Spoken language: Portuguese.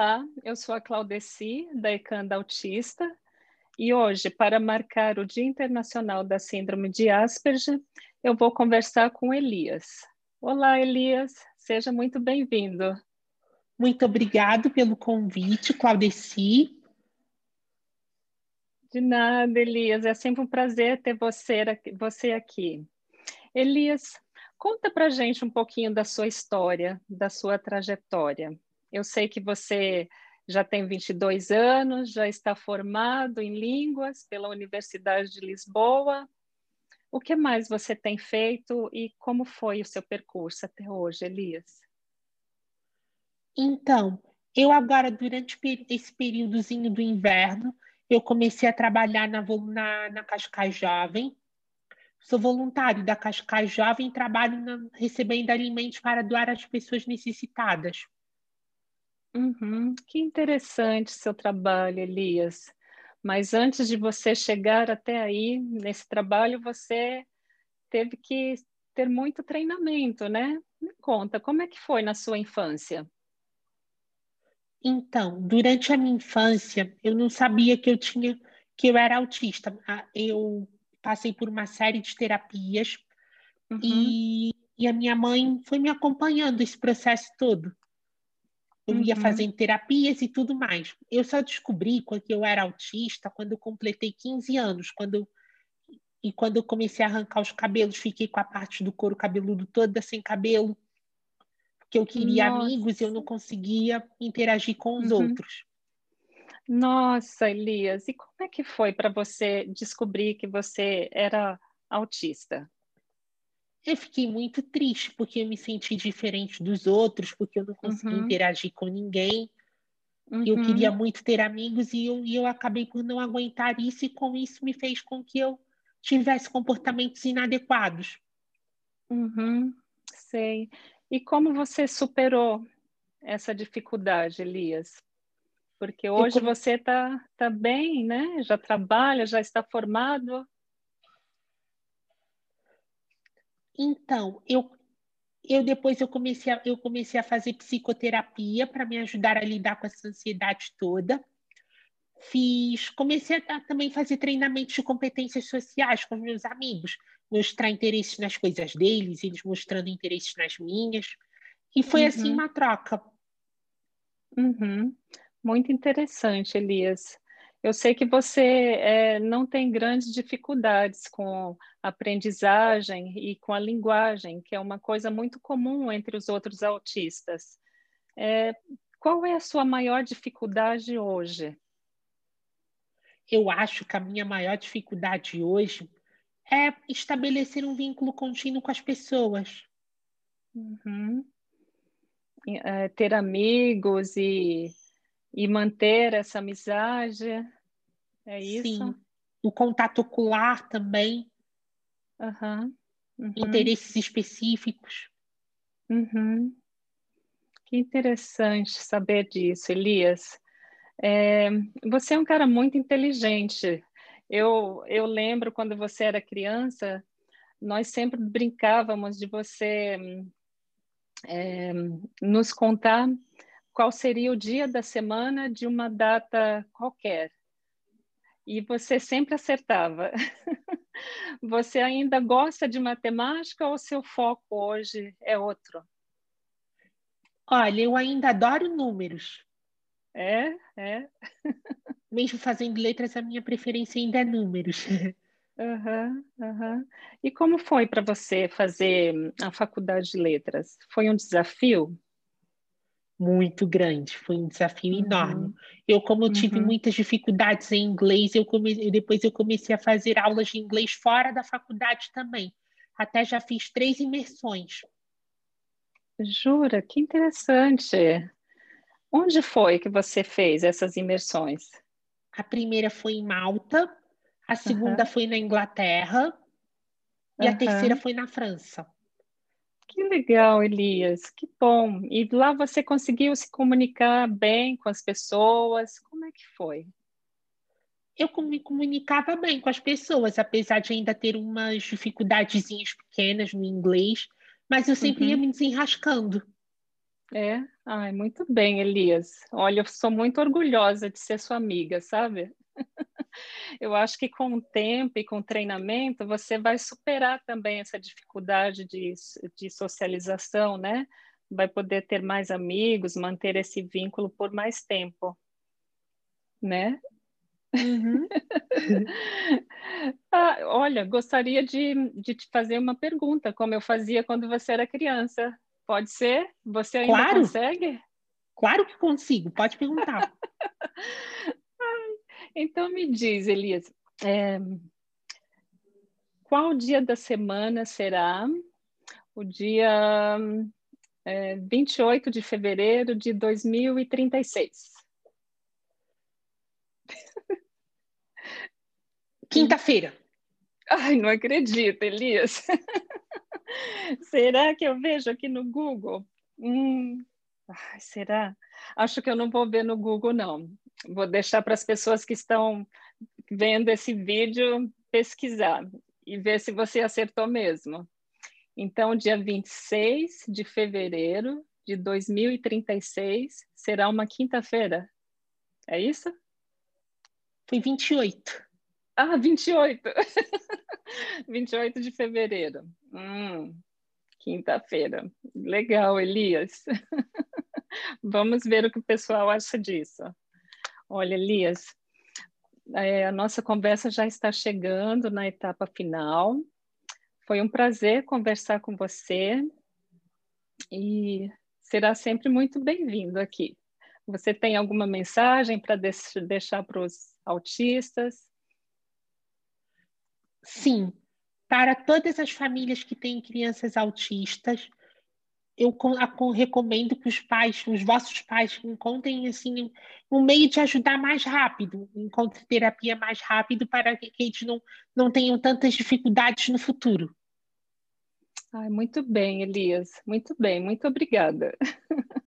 Olá, eu sou a Claudeci, da Ecanda Autista, e hoje, para marcar o Dia Internacional da Síndrome de Asperger, eu vou conversar com Elias. Olá, Elias, seja muito bem-vindo. Muito obrigado pelo convite, Claudeci. De nada, Elias, é sempre um prazer ter você, você aqui. Elias, conta pra gente um pouquinho da sua história, da sua trajetória. Eu sei que você já tem 22 anos, já está formado em línguas pela Universidade de Lisboa. O que mais você tem feito e como foi o seu percurso até hoje, Elias? Então, eu agora, durante esse períodozinho do inverno, eu comecei a trabalhar na, na, na Cascais Jovem. Sou voluntário da Cascais Jovem e trabalho na, recebendo alimentos para doar às pessoas necessitadas. Uhum. Que interessante seu trabalho, Elias. Mas antes de você chegar até aí, nesse trabalho, você teve que ter muito treinamento, né? Me conta, como é que foi na sua infância? Então, durante a minha infância, eu não sabia que eu tinha que eu era autista. Ah, eu passei por uma série de terapias uhum. e, e a minha mãe foi me acompanhando esse processo todo. Eu uhum. ia fazendo terapias e tudo mais. Eu só descobri que eu era autista quando eu completei 15 anos, quando e quando eu comecei a arrancar os cabelos, fiquei com a parte do couro cabeludo toda sem cabelo, porque eu queria Nossa. amigos e eu não conseguia interagir com os uhum. outros. Nossa, Elias, e como é que foi para você descobrir que você era autista? Eu fiquei muito triste porque eu me senti diferente dos outros, porque eu não conseguia uhum. interagir com ninguém. Uhum. Eu queria muito ter amigos e eu, e eu acabei por não aguentar isso, e com isso me fez com que eu tivesse comportamentos inadequados. Uhum. Sei. E como você superou essa dificuldade, Elias? Porque hoje come... você está tá bem, né? Já trabalha, já está formado. Então, eu, eu depois eu comecei a, eu comecei a fazer psicoterapia para me ajudar a lidar com essa ansiedade toda. Fiz, comecei a também fazer treinamentos de competências sociais com meus amigos, mostrar interesses nas coisas deles, eles mostrando interesses nas minhas. E foi assim uhum. assim uma troca. Uhum. Muito interessante, Elias. Eu sei que você é, não tem grandes dificuldades com a aprendizagem e com a linguagem, que é uma coisa muito comum entre os outros autistas. É, qual é a sua maior dificuldade hoje? Eu acho que a minha maior dificuldade hoje é estabelecer um vínculo contínuo com as pessoas. Uhum. É, ter amigos e e manter essa amizade. É isso? Sim. O contato ocular também. Uhum. Uhum. Interesses específicos. Uhum. Que interessante saber disso, Elias. É, você é um cara muito inteligente. Eu, eu lembro quando você era criança, nós sempre brincávamos de você é, nos contar qual seria o dia da semana de uma data qualquer. E você sempre acertava. você ainda gosta de matemática ou seu foco hoje é outro? Olha, eu ainda adoro números. É, é. Mesmo fazendo letras, a minha preferência ainda é números. Uhum, uhum. E como foi para você fazer a faculdade de letras? Foi um desafio? Muito grande, foi um desafio uhum. enorme. Eu, como eu tive uhum. muitas dificuldades em inglês, eu comecei, depois eu comecei a fazer aulas de inglês fora da faculdade também. Até já fiz três imersões. Jura? Que interessante. Onde foi que você fez essas imersões? A primeira foi em Malta, a segunda uhum. foi na Inglaterra e a terceira foi na França. Que legal, Elias, que bom. E lá você conseguiu se comunicar bem com as pessoas? Como é que foi? Eu me comunicava bem com as pessoas, apesar de ainda ter umas dificuldadezinhas pequenas no inglês, mas eu sempre uhum. ia me desenrascando. É, ai, muito bem, Elias. Olha, eu sou muito orgulhosa de ser sua amiga, sabe? Eu acho que com o tempo e com o treinamento você vai superar também essa dificuldade de, de socialização, né? Vai poder ter mais amigos, manter esse vínculo por mais tempo, né? Uhum. ah, olha, gostaria de, de te fazer uma pergunta, como eu fazia quando você era criança. Pode ser? Você ainda claro. consegue? Claro que consigo, pode perguntar. então me diz, Elias, é, qual dia da semana será o dia é, 28 de fevereiro de 2036? Quinta-feira. Ai, não acredito, Elias. será que eu vejo aqui no Google? Hum, ai, será? Acho que eu não vou ver no Google, não. Vou deixar para as pessoas que estão vendo esse vídeo pesquisar e ver se você acertou mesmo. Então, dia 26 de fevereiro de 2036 será uma quinta-feira. É isso? Foi 28. Ah, 28. 28 de fevereiro. Hum, Quinta-feira. Legal, Elias. Vamos ver o que o pessoal acha disso. Olha, Elias, é, a nossa conversa já está chegando na etapa final. Foi um prazer conversar com você e será sempre muito bem-vindo aqui. Você tem alguma mensagem para deixar para os autistas? Sim, para todas as famílias que têm crianças autistas, eu recomendo que os pais, os vossos pais, encontrem assim um meio de ajudar mais rápido, encontrem terapia mais rápido para que eles não, não tenham tantas dificuldades no futuro. Ai, muito bem, Elias. Muito bem, muito obrigada.